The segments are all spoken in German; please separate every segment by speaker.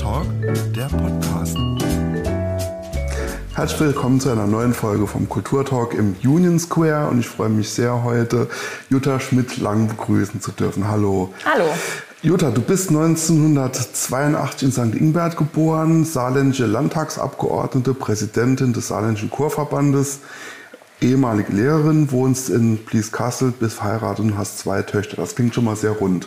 Speaker 1: Kulturtalk, der Podcast.
Speaker 2: Herzlich willkommen zu einer neuen Folge vom Kulturtalk im Union Square und ich freue mich sehr, heute Jutta Schmidt-Lang begrüßen zu dürfen. Hallo.
Speaker 3: Hallo.
Speaker 2: Jutta, du bist 1982 in St. Ingbert geboren, saarländische Landtagsabgeordnete, Präsidentin des saarländischen Chorverbandes, ehemalige Lehrerin, wohnst in Blieskastel, bist verheiratet und hast zwei Töchter. Das klingt schon mal sehr rund.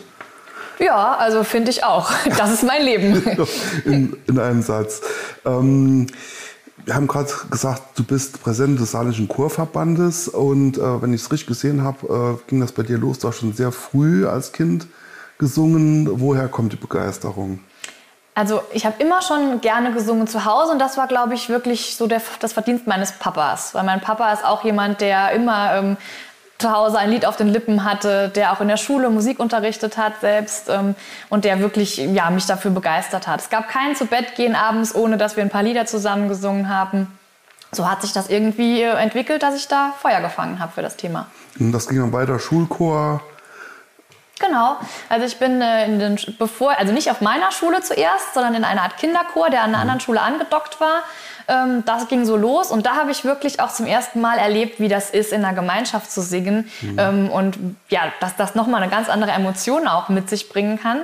Speaker 3: Ja, also finde ich auch. Das ist mein Leben.
Speaker 2: in, in einem Satz. Ähm, wir haben gerade gesagt, du bist Präsident des Saarländischen Chorverbandes und äh, wenn ich es richtig gesehen habe, äh, ging das bei dir los, du hast schon sehr früh als Kind gesungen. Woher kommt die Begeisterung?
Speaker 3: Also ich habe immer schon gerne gesungen zu Hause und das war, glaube ich, wirklich so der, das Verdienst meines Papas. Weil mein Papa ist auch jemand, der immer ähm, zu Hause ein Lied auf den Lippen hatte, der auch in der Schule Musik unterrichtet hat selbst ähm, und der wirklich ja, mich dafür begeistert hat. Es gab kein zu Bett gehen abends, ohne dass wir ein paar Lieder zusammen gesungen haben. So hat sich das irgendwie äh, entwickelt, dass ich da Feuer gefangen habe für das Thema.
Speaker 2: Und das ging dann weiter Schulchor.
Speaker 3: Genau. Also ich bin äh, in den, bevor, also nicht auf meiner Schule zuerst, sondern in einer Art Kinderchor, der an einer anderen Schule angedockt war. Ähm, das ging so los und da habe ich wirklich auch zum ersten Mal erlebt, wie das ist, in einer Gemeinschaft zu singen mhm. ähm, und ja, dass das nochmal eine ganz andere Emotion auch mit sich bringen kann.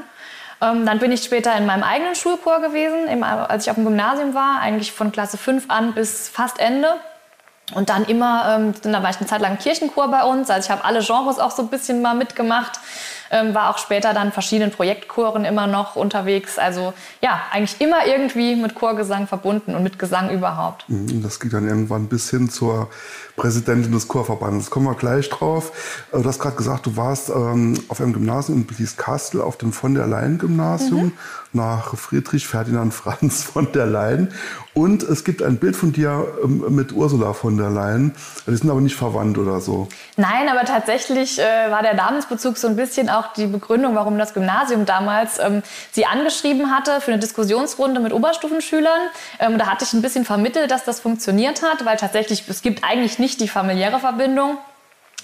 Speaker 3: Ähm, dann bin ich später in meinem eigenen Schulchor gewesen, im, als ich auf dem Gymnasium war, eigentlich von Klasse 5 an bis fast Ende. Und dann immer, ähm, da war ich eine Zeit lang Kirchenchor bei uns, also ich habe alle Genres auch so ein bisschen mal mitgemacht ähm, war auch später dann verschiedenen Projektchoren immer noch unterwegs. Also ja, eigentlich immer irgendwie mit Chorgesang verbunden und mit Gesang überhaupt.
Speaker 2: Mhm, das geht dann irgendwann bis hin zur Präsidentin des Chorverbandes. Kommen wir gleich drauf. Äh, du hast gerade gesagt, du warst ähm, auf einem Gymnasium in Blieskastel, auf dem von der Leyen Gymnasium, mhm. nach Friedrich Ferdinand Franz von der Leyen. Und es gibt ein Bild von dir ähm, mit Ursula von der Leyen. Die sind aber nicht verwandt oder so.
Speaker 3: Nein, aber tatsächlich äh, war der Namensbezug so ein bisschen auch die Begründung, warum das Gymnasium damals ähm, sie angeschrieben hatte für eine Diskussionsrunde mit Oberstufenschülern. Ähm, da hatte ich ein bisschen vermittelt, dass das funktioniert hat, weil tatsächlich es gibt eigentlich nicht die familiäre Verbindung.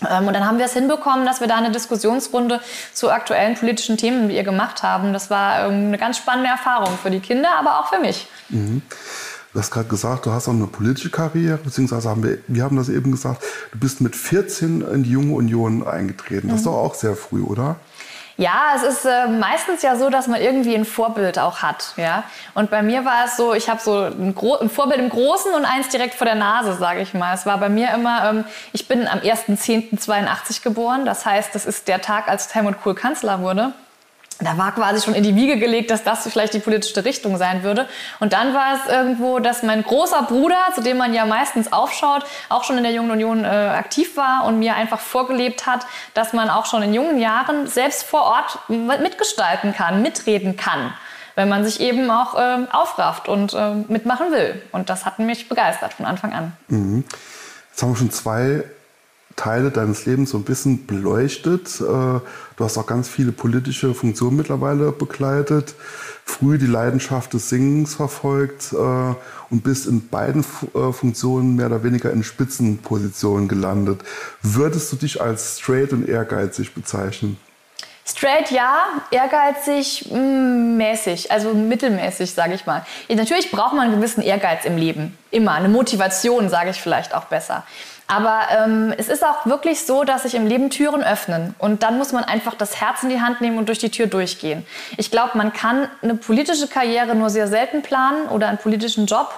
Speaker 3: Ähm, und dann haben wir es hinbekommen, dass wir da eine Diskussionsrunde zu aktuellen politischen Themen mit ihr gemacht haben. Das war ähm, eine ganz spannende Erfahrung für die Kinder, aber auch für mich.
Speaker 2: Mhm. Du hast gerade gesagt, du hast auch eine politische Karriere, beziehungsweise haben wir, wir haben das eben gesagt, du bist mit 14 in die Junge Union eingetreten. Das ist mhm. doch auch sehr früh, oder?
Speaker 3: Ja, es ist äh, meistens ja so, dass man irgendwie ein Vorbild auch hat. Ja? Und bei mir war es so, ich habe so ein, ein, Vorbild im Großen und eins direkt vor der Nase, sage ich mal. Es war bei mir immer, ähm, ich bin am 1.10.82 geboren. Das heißt, das ist der Tag, als Helmut Kohl Kanzler wurde da war quasi schon in die Wiege gelegt, dass das vielleicht die politische Richtung sein würde. Und dann war es irgendwo, dass mein großer Bruder, zu dem man ja meistens aufschaut, auch schon in der Jungen Union äh, aktiv war und mir einfach vorgelebt hat, dass man auch schon in jungen Jahren selbst vor Ort mitgestalten kann, mitreden kann, wenn man sich eben auch äh, aufrafft und äh, mitmachen will. Und das hat mich begeistert von Anfang an.
Speaker 2: Mhm. Jetzt haben wir schon zwei Teile deines Lebens so ein bisschen beleuchtet. Äh, du hast auch ganz viele politische Funktionen mittlerweile begleitet, früh die Leidenschaft des Singens verfolgt äh, und bist in beiden äh, Funktionen mehr oder weniger in Spitzenpositionen gelandet. Würdest du dich als straight und ehrgeizig bezeichnen?
Speaker 3: Straight ja, ehrgeizig mm, mäßig, also mittelmäßig, sage ich mal. Natürlich braucht man einen gewissen Ehrgeiz im Leben, immer eine Motivation, sage ich vielleicht auch besser. Aber ähm, es ist auch wirklich so, dass sich im Leben Türen öffnen. Und dann muss man einfach das Herz in die Hand nehmen und durch die Tür durchgehen. Ich glaube, man kann eine politische Karriere nur sehr selten planen oder einen politischen Job.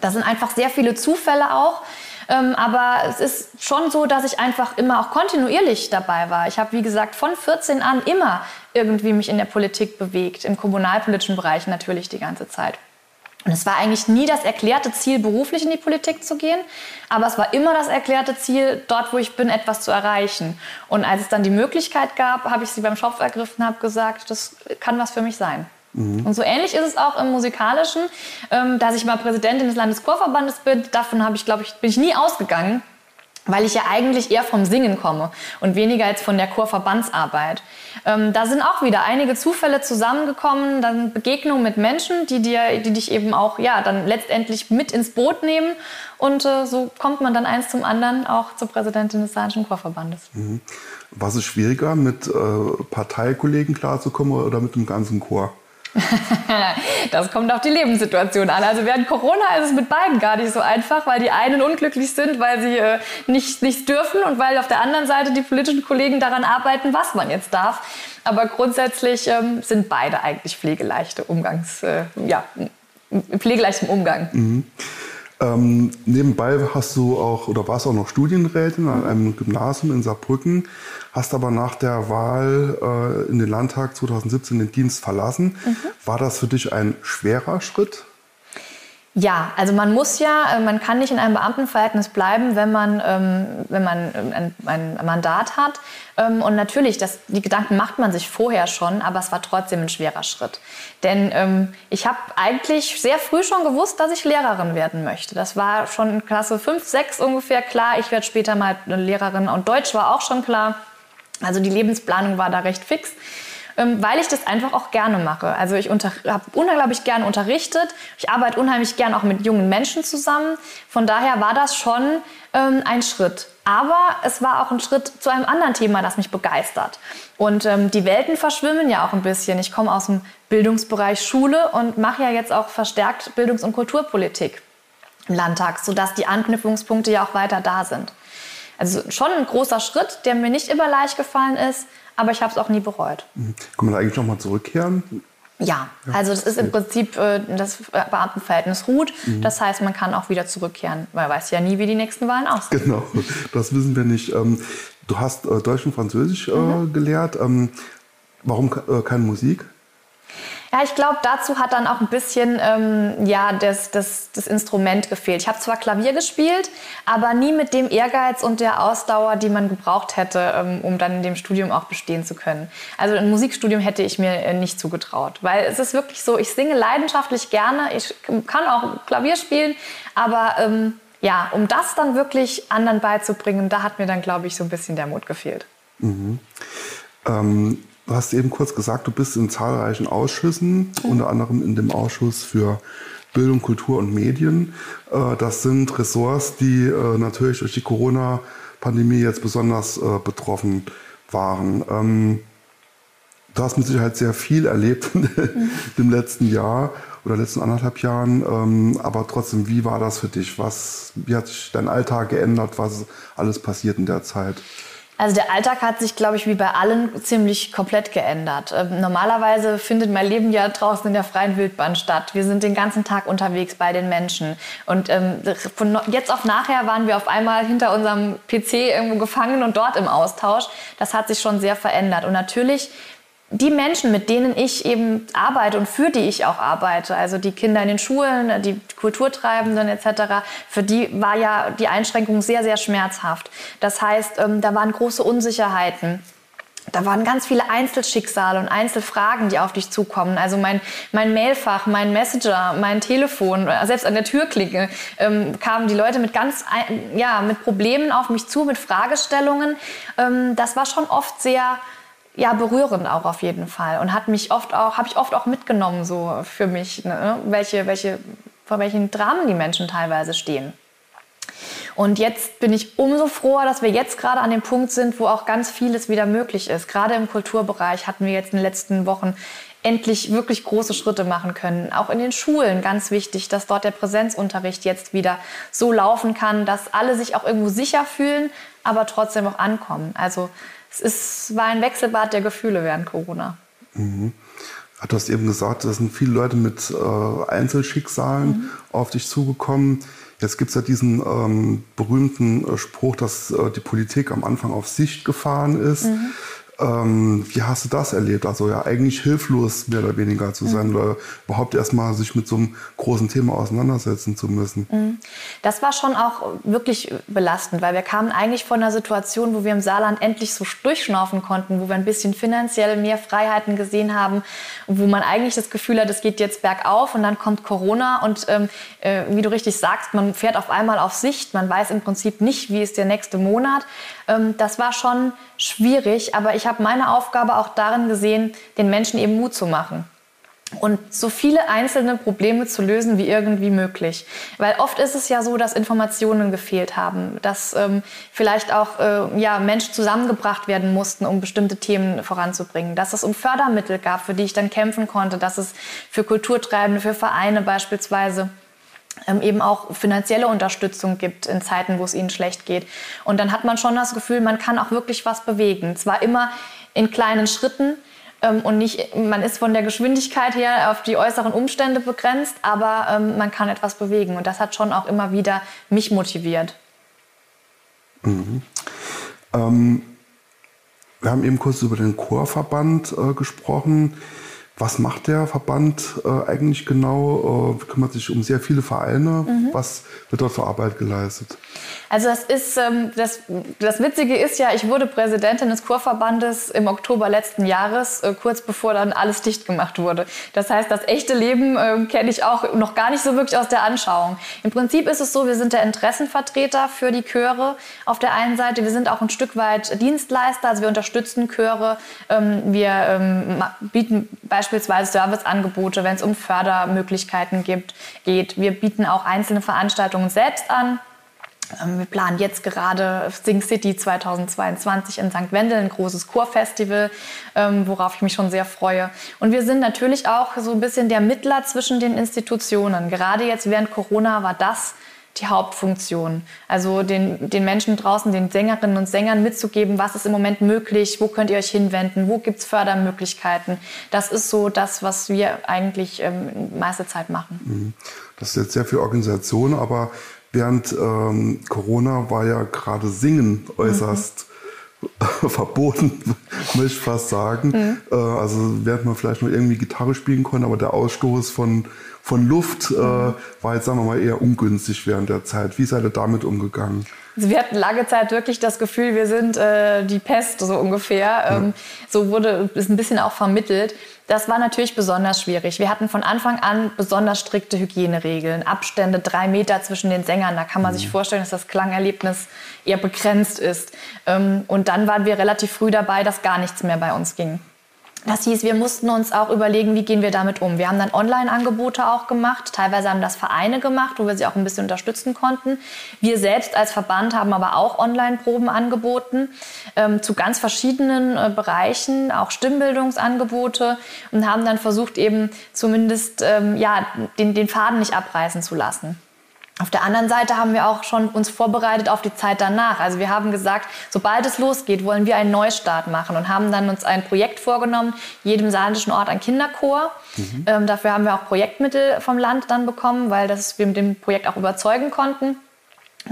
Speaker 3: Da sind einfach sehr viele Zufälle auch. Ähm, aber es ist schon so, dass ich einfach immer auch kontinuierlich dabei war. Ich habe, wie gesagt, von 14 an immer irgendwie mich in der Politik bewegt, im kommunalpolitischen Bereich natürlich die ganze Zeit. Und es war eigentlich nie das erklärte Ziel, beruflich in die Politik zu gehen, aber es war immer das erklärte Ziel, dort, wo ich bin, etwas zu erreichen. Und als es dann die Möglichkeit gab, habe ich sie beim Schopf ergriffen, habe gesagt, das kann was für mich sein. Mhm. Und so ähnlich ist es auch im Musikalischen, ähm, dass ich mal Präsidentin des Landeschorverbandes bin. Davon habe ich, glaube ich, bin ich nie ausgegangen weil ich ja eigentlich eher vom Singen komme und weniger jetzt von der Chorverbandsarbeit. Ähm, da sind auch wieder einige Zufälle zusammengekommen, dann Begegnungen mit Menschen, die, dir, die dich eben auch ja, dann letztendlich mit ins Boot nehmen und äh, so kommt man dann eins zum anderen auch zur Präsidentin des Saarischen Chorverbandes.
Speaker 2: Mhm. Was ist schwieriger, mit äh, Parteikollegen klarzukommen oder mit dem ganzen Chor?
Speaker 3: das kommt auf die Lebenssituation an. Also während Corona ist es mit beiden gar nicht so einfach, weil die einen unglücklich sind, weil sie äh, nicht, nichts dürfen und weil auf der anderen Seite die politischen Kollegen daran arbeiten, was man jetzt darf. Aber grundsätzlich ähm, sind beide eigentlich pflegeleichte Umgangs, äh, ja, pflegeleichtem Umgang.
Speaker 2: Mhm. Ähm, nebenbei hast du auch oder warst auch noch Studienrätin an einem Gymnasium in Saarbrücken, hast aber nach der Wahl äh, in den Landtag 2017 den Dienst verlassen. Mhm. War das für dich ein schwerer Schritt?
Speaker 3: Ja, also man muss ja, äh, man kann nicht in einem Beamtenverhältnis bleiben, wenn man, ähm, wenn man ein, ein, Mandat hat. Ähm, und natürlich, das, die Gedanken macht man sich vorher schon, aber es war trotzdem ein schwerer Schritt. Denn ähm, ich habe eigentlich sehr früh schon gewusst, dass ich Lehrerin werden möchte. Das war schon in Klasse 5, 6 ungefähr klar. Ich werde später mal eine Lehrerin und Deutsch war auch schon klar. Also die Lebensplanung war da recht fix. Ähm, weil ich das einfach auch gerne mache. Also ich habe unglaublich gerne unterrichtet. Ich arbeite unheimlich gern auch mit jungen Menschen zusammen. Von daher war das schon ähm, ein Schritt. Aber es war auch ein Schritt zu einem anderen Thema, das mich begeistert. Und ähm, die Welten verschwimmen ja auch ein bisschen. Ich komme aus dem Bildungsbereich Schule und mache ja jetzt auch verstärkt Bildungs- und Kulturpolitik im Landtag, sodass die Anknüpfungspunkte ja auch weiter da sind. Also schon ein großer Schritt, der mir nicht immer leicht gefallen ist, aber ich habe es auch nie bereut.
Speaker 2: Mhm. Kann man da eigentlich nochmal zurückkehren?
Speaker 3: Ja, also das ist im Prinzip äh, das Beamtenverhältnis ruht. Mhm. Das heißt, man kann auch wieder zurückkehren. Man weiß ja nie, wie die nächsten Wahlen aussehen.
Speaker 2: Genau, das wissen wir nicht. Ähm, du hast äh, Deutsch und Französisch äh, mhm. gelehrt. Ähm, warum keine Musik?
Speaker 3: Ja, ich glaube, dazu hat dann auch ein bisschen ähm, ja, das, das, das Instrument gefehlt. Ich habe zwar Klavier gespielt, aber nie mit dem Ehrgeiz und der Ausdauer, die man gebraucht hätte, ähm, um dann in dem Studium auch bestehen zu können. Also ein Musikstudium hätte ich mir äh, nicht zugetraut, weil es ist wirklich so, ich singe leidenschaftlich gerne, ich kann auch Klavier spielen, aber ähm, ja, um das dann wirklich anderen beizubringen, da hat mir dann, glaube ich, so ein bisschen der Mut gefehlt.
Speaker 2: Mhm. Ähm, Du hast eben kurz gesagt, du bist in zahlreichen Ausschüssen, mhm. unter anderem in dem Ausschuss für Bildung, Kultur und Medien. Äh, das sind Ressorts, die äh, natürlich durch die Corona-Pandemie jetzt besonders äh, betroffen waren. Ähm, du hast mit Sicherheit sehr viel erlebt mhm. im letzten Jahr oder letzten anderthalb Jahren. Ähm, aber trotzdem, wie war das für dich? Was, wie hat sich dein Alltag geändert? Was alles passiert in der Zeit?
Speaker 3: Also der Alltag hat sich, glaube ich, wie bei allen ziemlich komplett geändert. Ähm, normalerweise findet mein Leben ja draußen in der freien Wildbahn statt. Wir sind den ganzen Tag unterwegs bei den Menschen. Und ähm, von jetzt auf nachher waren wir auf einmal hinter unserem PC irgendwo gefangen und dort im Austausch. Das hat sich schon sehr verändert. Und natürlich die Menschen, mit denen ich eben arbeite und für die ich auch arbeite, also die Kinder in den Schulen, die Kulturtreibenden etc., für die war ja die Einschränkung sehr, sehr schmerzhaft. Das heißt, ähm, da waren große Unsicherheiten. Da waren ganz viele Einzelschicksale und Einzelfragen, die auf dich zukommen. Also mein, mein Mailfach, mein Messenger, mein Telefon, selbst an der Türklinke ähm, kamen die Leute mit ganz, ja, mit Problemen auf mich zu, mit Fragestellungen. Ähm, das war schon oft sehr, ja, berührend auch auf jeden Fall und hat mich oft auch, habe ich oft auch mitgenommen so für mich, ne? welche, welche, vor welchen Dramen die Menschen teilweise stehen. Und jetzt bin ich umso froher, dass wir jetzt gerade an dem Punkt sind, wo auch ganz vieles wieder möglich ist. Gerade im Kulturbereich hatten wir jetzt in den letzten Wochen endlich wirklich große Schritte machen können. Auch in den Schulen ganz wichtig, dass dort der Präsenzunterricht jetzt wieder so laufen kann, dass alle sich auch irgendwo sicher fühlen, aber trotzdem auch ankommen. Also es ist, war ein Wechselbad der Gefühle während Corona.
Speaker 2: Mhm. Du hast eben gesagt, es sind viele Leute mit äh, Einzelschicksalen mhm. auf dich zugekommen. Jetzt gibt es ja diesen ähm, berühmten äh, Spruch, dass äh, die Politik am Anfang auf Sicht gefahren ist. Mhm. Ähm, wie hast du das erlebt? Also ja eigentlich hilflos mehr oder weniger zu sein mhm. oder überhaupt erstmal sich mit so einem großen Thema auseinandersetzen zu müssen. Mhm.
Speaker 3: Das war schon auch wirklich belastend, weil wir kamen eigentlich von einer Situation, wo wir im Saarland endlich so durchschnaufen konnten, wo wir ein bisschen finanziell mehr Freiheiten gesehen haben, wo man eigentlich das Gefühl hat, es geht jetzt bergauf und dann kommt Corona und ähm, äh, wie du richtig sagst, man fährt auf einmal auf Sicht, man weiß im Prinzip nicht, wie ist der nächste Monat. Ähm, das war schon schwierig, aber ich habe meine Aufgabe auch darin gesehen, den Menschen eben Mut zu machen. und so viele einzelne Probleme zu lösen wie irgendwie möglich. Weil oft ist es ja so, dass Informationen gefehlt haben, dass ähm, vielleicht auch äh, ja, Menschen zusammengebracht werden mussten, um bestimmte Themen voranzubringen, dass es um Fördermittel gab, für die ich dann kämpfen konnte, dass es für Kulturtreibende, für Vereine beispielsweise eben auch finanzielle Unterstützung gibt in Zeiten, wo es ihnen schlecht geht. Und dann hat man schon das Gefühl, man kann auch wirklich was bewegen. Zwar immer in kleinen Schritten, ähm, und nicht, man ist von der Geschwindigkeit her auf die äußeren Umstände begrenzt, aber ähm, man kann etwas bewegen. Und das hat schon auch immer wieder mich motiviert.
Speaker 2: Mhm. Ähm, wir haben eben kurz über den Chorverband äh, gesprochen. Was macht der Verband äh, eigentlich genau? Äh, kümmert sich um sehr viele Vereine. Mhm. Was wird dort für Arbeit geleistet?
Speaker 3: Also das ist ähm, das, das Witzige ist ja, ich wurde Präsidentin des Chorverbandes im Oktober letzten Jahres, äh, kurz bevor dann alles dicht gemacht wurde. Das heißt, das echte Leben äh, kenne ich auch noch gar nicht so wirklich aus der Anschauung. Im Prinzip ist es so, wir sind der Interessenvertreter für die Chöre auf der einen Seite. Wir sind auch ein Stück weit Dienstleister, also wir unterstützen Chöre. Ähm, wir ähm, bieten bei beispielsweise Serviceangebote, wenn es um Fördermöglichkeiten gibt, geht. Wir bieten auch einzelne Veranstaltungen selbst an. Ähm, wir planen jetzt gerade Sing City 2022 in St. Wendel, ein großes Chorfestival, ähm, worauf ich mich schon sehr freue. Und wir sind natürlich auch so ein bisschen der Mittler zwischen den Institutionen. Gerade jetzt während Corona war das die Hauptfunktion. Also den, den Menschen draußen, den Sängerinnen und Sängern mitzugeben, was ist im Moment möglich, wo könnt ihr euch hinwenden, wo gibt es Fördermöglichkeiten. Das ist so das, was wir eigentlich ähm, meiste Zeit machen.
Speaker 2: Mhm. Das ist jetzt sehr viel Organisation, aber während ähm, Corona war ja gerade Singen äußerst mhm. verboten, möchte ich fast sagen. Mhm. Äh, also während man vielleicht noch irgendwie Gitarre spielen konnte, aber der Ausstoß von von Luft äh, war jetzt, sagen wir mal, eher ungünstig während der Zeit. Wie seid ihr damit umgegangen?
Speaker 3: Also wir hatten lange Zeit wirklich das Gefühl, wir sind äh, die Pest, so ungefähr. Ähm. So wurde es ein bisschen auch vermittelt. Das war natürlich besonders schwierig. Wir hatten von Anfang an besonders strikte Hygieneregeln, Abstände drei Meter zwischen den Sängern. Da kann man mhm. sich vorstellen, dass das Klangerlebnis eher begrenzt ist. Ähm, und dann waren wir relativ früh dabei, dass gar nichts mehr bei uns ging. Das hieß, wir mussten uns auch überlegen, wie gehen wir damit um. Wir haben dann Online-Angebote auch gemacht. Teilweise haben das Vereine gemacht, wo wir sie auch ein bisschen unterstützen konnten. Wir selbst als Verband haben aber auch Online-Proben angeboten ähm, zu ganz verschiedenen äh, Bereichen, auch Stimmbildungsangebote und haben dann versucht, eben zumindest ähm, ja, den, den Faden nicht abreißen zu lassen. Auf der anderen Seite haben wir auch schon uns vorbereitet auf die Zeit danach. Also wir haben gesagt, sobald es losgeht, wollen wir einen Neustart machen und haben dann uns ein Projekt vorgenommen, jedem saarländischen Ort ein Kinderchor. Mhm. Ähm, dafür haben wir auch Projektmittel vom Land dann bekommen, weil das wir mit dem Projekt auch überzeugen konnten.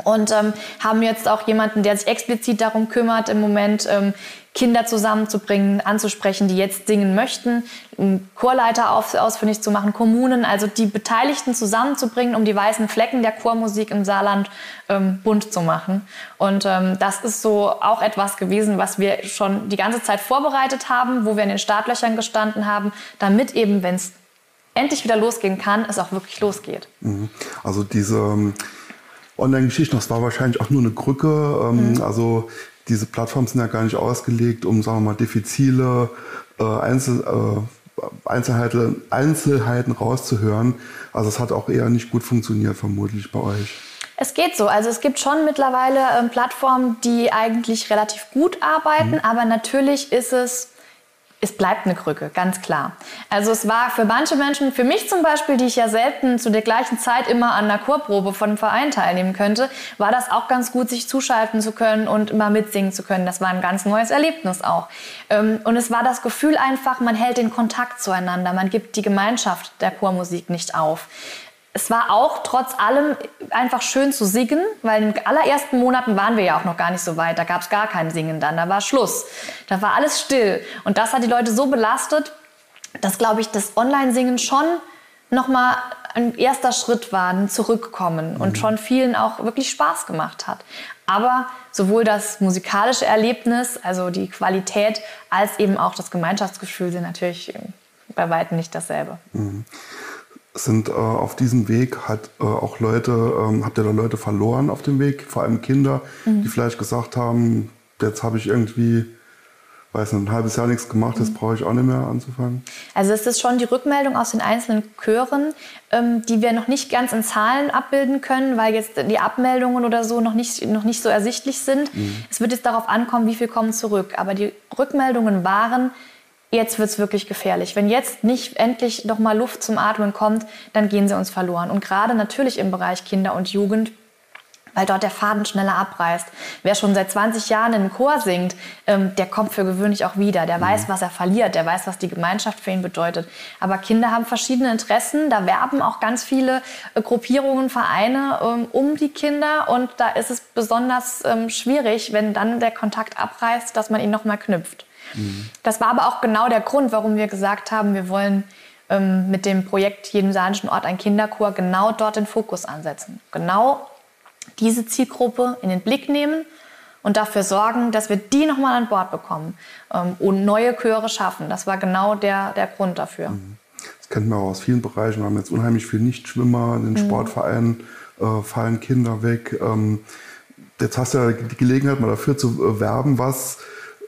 Speaker 3: Und ähm, haben jetzt auch jemanden, der sich explizit darum kümmert, im Moment ähm, Kinder zusammenzubringen, anzusprechen, die jetzt singen möchten, Chorleiter auf, ausfindig zu machen, Kommunen, also die Beteiligten zusammenzubringen, um die weißen Flecken der Chormusik im Saarland ähm, bunt zu machen. Und ähm, das ist so auch etwas gewesen, was wir schon die ganze Zeit vorbereitet haben, wo wir in den Startlöchern gestanden haben, damit eben, wenn es endlich wieder losgehen kann, es auch wirklich losgeht.
Speaker 2: Mhm. Also diese ähm, Online-Geschichten, das war wahrscheinlich auch nur eine Krücke. Ähm, mhm. Also diese Plattformen sind ja gar nicht ausgelegt, um, sagen wir mal, diffizile äh, Einzel, äh, Einzelheiten, Einzelheiten rauszuhören. Also es hat auch eher nicht gut funktioniert, vermutlich bei euch.
Speaker 3: Es geht so. Also es gibt schon mittlerweile ähm, Plattformen, die eigentlich relativ gut arbeiten, mhm. aber natürlich ist es es bleibt eine Krücke, ganz klar. Also es war für manche Menschen, für mich zum Beispiel, die ich ja selten zu der gleichen Zeit immer an einer Chorprobe von einem Verein teilnehmen könnte, war das auch ganz gut, sich zuschalten zu können und immer mitsingen zu können. Das war ein ganz neues Erlebnis auch. Ähm, und es war das Gefühl einfach, man hält den Kontakt zueinander, man gibt die Gemeinschaft der Chormusik nicht auf es war auch trotz allem einfach schön zu singen, weil in den allerersten Monaten waren wir ja auch noch gar nicht so weit. Da gab es gar kein Singen dann, da war Schluss. Da war alles still. Und das hat die Leute so belastet, dass, glaube ich, das Online-Singen schon nochmal ein erster Schritt war, ein Zurückkommen mhm. und schon vielen auch wirklich Spaß gemacht hat. Aber sowohl das musikalische Erlebnis, also die Qualität, als eben auch das Gemeinschaftsgefühl sind natürlich bei weitem nicht dasselbe. Mhm
Speaker 2: sind äh, auf diesem Weg hat äh, auch Leute, ähm, habt ihr da Leute verloren auf dem Weg, vor allem Kinder, mhm. die vielleicht gesagt haben, jetzt habe ich irgendwie weiß nicht, ein halbes Jahr nichts gemacht hast, brauche ich auch nicht mehr anzufangen.
Speaker 3: Also es ist schon die Rückmeldung aus den einzelnen Chören, ähm, die wir noch nicht ganz in Zahlen abbilden können, weil jetzt die Abmeldungen oder so noch nicht, noch nicht so ersichtlich sind. Mhm. Es wird jetzt darauf ankommen, wie viel kommen zurück. Aber die Rückmeldungen waren, jetzt wird es wirklich gefährlich. Wenn jetzt nicht endlich noch mal Luft zum Atmen kommt, dann gehen sie uns verloren. Und gerade natürlich im Bereich Kinder und Jugend weil dort der Faden schneller abreißt. Wer schon seit 20 Jahren in einem Chor singt, ähm, der kommt für gewöhnlich auch wieder. Der mhm. weiß, was er verliert, der weiß, was die Gemeinschaft für ihn bedeutet. Aber Kinder haben verschiedene Interessen. Da werben auch ganz viele äh, Gruppierungen, Vereine ähm, um die Kinder. Und da ist es besonders ähm, schwierig, wenn dann der Kontakt abreißt, dass man ihn nochmal knüpft. Mhm. Das war aber auch genau der Grund, warum wir gesagt haben, wir wollen ähm, mit dem Projekt Jedem saarländischen Ort ein Kinderchor genau dort den Fokus ansetzen. Genau diese Zielgruppe in den Blick nehmen und dafür sorgen, dass wir die nochmal an Bord bekommen ähm, und neue Chöre schaffen. Das war genau der, der Grund dafür.
Speaker 2: Mhm. Das kennt man auch aus vielen Bereichen. Wir haben jetzt unheimlich viele Nichtschwimmer in den mhm. Sportvereinen, äh, fallen Kinder weg. Ähm, jetzt hast du ja die Gelegenheit, mal dafür zu äh, werben, was,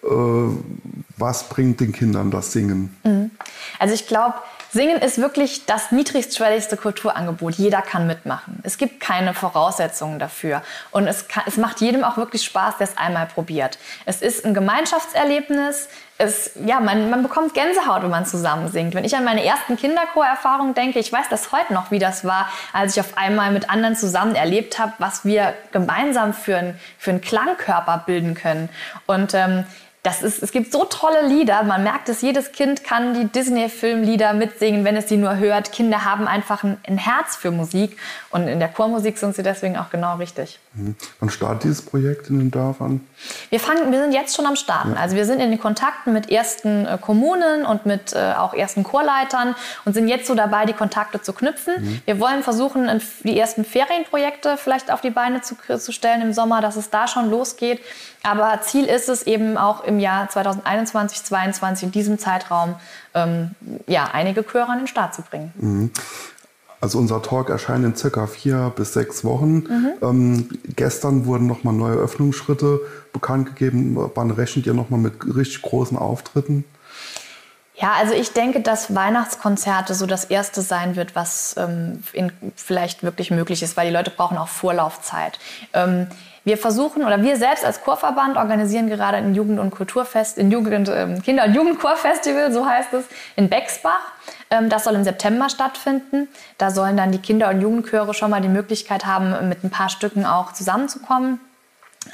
Speaker 2: was bringt den Kindern das Singen?
Speaker 3: Mhm. Also ich glaube, Singen ist wirklich das niedrigstschwelligste Kulturangebot. Jeder kann mitmachen. Es gibt keine Voraussetzungen dafür. Und es, kann, es macht jedem auch wirklich Spaß, der es einmal probiert. Es ist ein Gemeinschaftserlebnis. Es, ja, man, man bekommt Gänsehaut, wenn man zusammen singt. Wenn ich an meine ersten Kinderchorerfahrungen denke, ich weiß das heute noch, wie das war, als ich auf einmal mit anderen zusammen erlebt habe, was wir gemeinsam für, ein, für einen Klangkörper bilden können. Und ähm, das ist, es gibt so tolle Lieder. Man merkt es, jedes Kind kann die Disney-Filmlieder mitsingen, wenn es sie nur hört. Kinder haben einfach ein, ein, Herz für Musik. Und in der Chormusik sind sie deswegen auch genau richtig.
Speaker 2: Mhm. Wann startet dieses Projekt in den Dörfern?
Speaker 3: Wir, fangen, wir sind jetzt schon am Starten. Ja. Also wir sind in den Kontakten mit ersten äh, Kommunen und mit äh, auch ersten Chorleitern und sind jetzt so dabei, die Kontakte zu knüpfen. Mhm. Wir wollen versuchen, die ersten Ferienprojekte vielleicht auf die Beine zu, zu stellen im Sommer, dass es da schon losgeht. Aber Ziel ist es eben auch im Jahr 2021, 2022, in diesem Zeitraum, ähm, ja, einige Chöre an den Start zu bringen.
Speaker 2: Mhm. Also unser Talk erscheint in circa vier bis sechs Wochen. Mhm. Ähm, gestern wurden nochmal neue Öffnungsschritte bekannt gegeben. Wann rechnet ihr nochmal mit richtig großen Auftritten?
Speaker 3: Ja, also ich denke, dass Weihnachtskonzerte so das erste sein wird, was ähm, in, vielleicht wirklich möglich ist, weil die Leute brauchen auch Vorlaufzeit. Ähm, wir versuchen oder wir selbst als Chorverband organisieren gerade ein Jugend- und Kulturfest, ein Jugend- äh, Kinder- und Jugendchorfestival, so heißt es, in Bexbach. Ähm, das soll im September stattfinden. Da sollen dann die Kinder- und Jugendchöre schon mal die Möglichkeit haben, mit ein paar Stücken auch zusammenzukommen.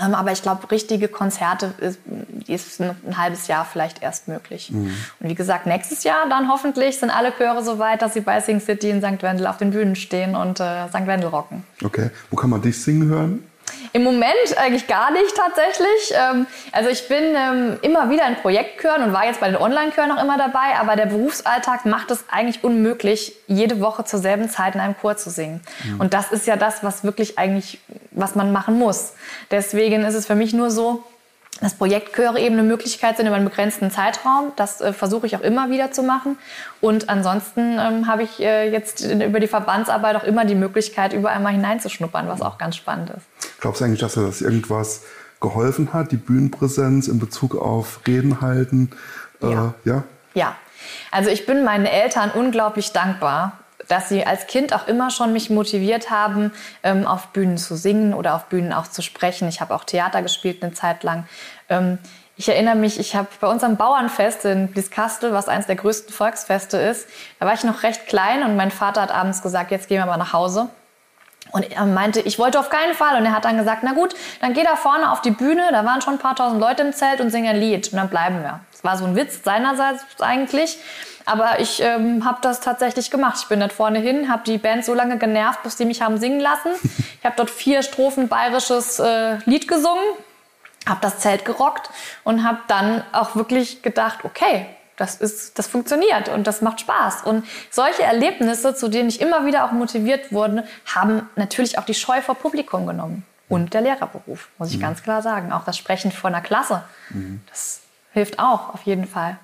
Speaker 3: Ähm, aber ich glaube, richtige Konzerte ist, ist, ein halbes Jahr vielleicht erst möglich. Mhm. Und wie gesagt, nächstes Jahr dann hoffentlich sind alle Chöre so weit, dass sie bei Sing City in St. Wendel auf den Bühnen stehen und äh, St. Wendel rocken.
Speaker 2: Okay. Wo kann man dich singen hören?
Speaker 3: Im Moment eigentlich gar nicht tatsächlich. Ähm, also ich bin ähm, immer wieder in Projektchören und war jetzt bei den Online-Chören auch immer dabei, aber der Berufsalltag macht es eigentlich unmöglich, jede Woche zur selben Zeit in einem Chor zu singen. Mhm. Und das ist ja das, was wirklich eigentlich, was man machen muss. Deswegen ist es für mich nur so, dass Projektchöre eben eine Möglichkeit sind über einen begrenzten Zeitraum. Das äh, versuche ich auch immer wieder zu machen. Und ansonsten ähm, habe ich äh, jetzt über die Verbandsarbeit auch immer die Möglichkeit, überall mal hineinzuschnuppern, was auch ganz spannend ist.
Speaker 2: Glaubst du eigentlich, dass das irgendwas geholfen hat, die Bühnenpräsenz in Bezug auf Reden halten?
Speaker 3: Äh, ja. ja. Ja. Also ich bin meinen Eltern unglaublich dankbar, dass sie als Kind auch immer schon mich motiviert haben, ähm, auf Bühnen zu singen oder auf Bühnen auch zu sprechen. Ich habe auch Theater gespielt eine Zeit lang. Ähm, ich erinnere mich, ich habe bei unserem Bauernfest in Blieskastel, was eines der größten Volksfeste ist, da war ich noch recht klein und mein Vater hat abends gesagt, jetzt gehen wir mal nach Hause. Und er meinte, ich wollte auf keinen Fall. Und er hat dann gesagt, na gut, dann geh da vorne auf die Bühne. Da waren schon ein paar tausend Leute im Zelt und singen ein Lied. Und dann bleiben wir. Das war so ein Witz seinerseits eigentlich. Aber ich ähm, habe das tatsächlich gemacht. Ich bin dort vorne hin, habe die Band so lange genervt, bis die mich haben singen lassen. Ich habe dort vier Strophen bayerisches äh, Lied gesungen, habe das Zelt gerockt und habe dann auch wirklich gedacht, okay, das, ist, das funktioniert und das macht Spaß. Und solche Erlebnisse, zu denen ich immer wieder auch motiviert wurde, haben natürlich auch die Scheu vor Publikum genommen. Und der Lehrerberuf, muss ich mhm. ganz klar sagen. Auch das Sprechen vor einer Klasse, mhm. das hilft auch auf jeden Fall.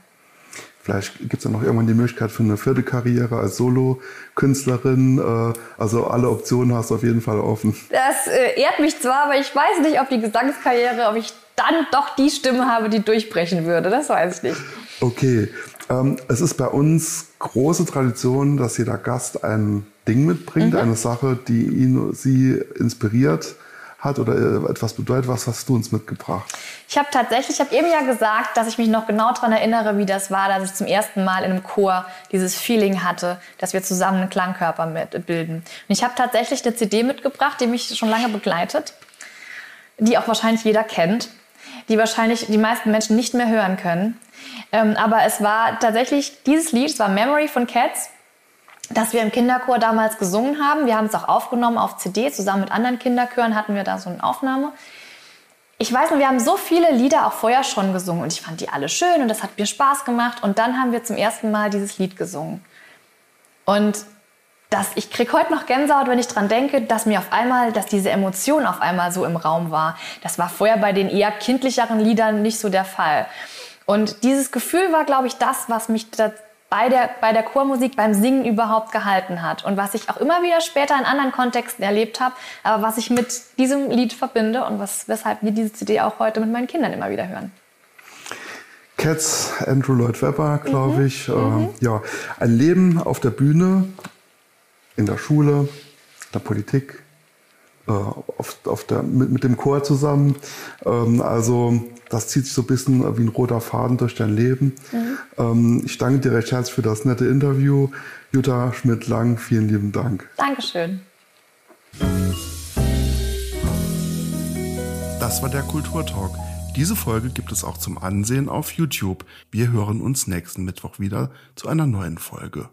Speaker 2: Vielleicht gibt es ja noch irgendwann die Möglichkeit für eine vierte Karriere als Solo-Künstlerin. Äh, also alle Optionen hast du auf jeden Fall offen.
Speaker 3: Das äh, ehrt mich zwar, aber ich weiß nicht, ob die Gesangskarriere, ob ich dann doch die Stimme habe, die durchbrechen würde. Das weiß ich nicht.
Speaker 2: Okay, ähm, es ist bei uns große Tradition, dass jeder Gast ein Ding mitbringt, mhm. eine Sache, die ihn, sie inspiriert hat oder äh, etwas bedeutet. Was hast du uns mitgebracht?
Speaker 3: Ich habe tatsächlich, ich habe eben ja gesagt, dass ich mich noch genau daran erinnere, wie das war, dass ich zum ersten Mal in einem Chor dieses Feeling hatte, dass wir zusammen einen Klangkörper mit bilden. Und ich habe tatsächlich eine CD mitgebracht, die mich schon lange begleitet, die auch wahrscheinlich jeder kennt, die wahrscheinlich die meisten Menschen nicht mehr hören können. Ähm, aber es war tatsächlich dieses Lied, es war Memory von Cats das wir im Kinderchor damals gesungen haben. Wir haben es auch aufgenommen auf CD. Zusammen mit anderen Kinderchören hatten wir da so eine Aufnahme. Ich weiß noch, wir haben so viele Lieder auch vorher schon gesungen und ich fand die alle schön und das hat mir Spaß gemacht. Und dann haben wir zum ersten Mal dieses Lied gesungen. Und das, ich kriege heute noch Gänsehaut, wenn ich dran denke, dass mir auf einmal, dass diese Emotion auf einmal so im Raum war. Das war vorher bei den eher kindlicheren Liedern nicht so der Fall. Und dieses Gefühl war, glaube ich, das, was mich bei der, bei der Chormusik, beim Singen überhaupt gehalten hat. Und was ich auch immer wieder später in anderen Kontexten erlebt habe, aber was ich mit diesem Lied verbinde und was, weshalb wir diese CD auch heute mit meinen Kindern immer wieder hören.
Speaker 2: Cats, Andrew Lloyd Webber, glaube mhm. ich. Mhm. Äh, ja, ein Leben auf der Bühne, in der Schule, in der Politik, äh, auf, auf der, mit, mit dem Chor zusammen. Ähm, also das zieht sich so ein bisschen wie ein roter Faden durch dein Leben. Mhm. Ähm, ich danke dir recht herzlich für das nette Interview. Jutta Schmidt-Lang, vielen lieben Dank.
Speaker 3: Dankeschön.
Speaker 1: Das war der Kulturtalk. Diese Folge gibt es auch zum Ansehen auf YouTube. Wir hören uns nächsten Mittwoch wieder zu einer neuen Folge.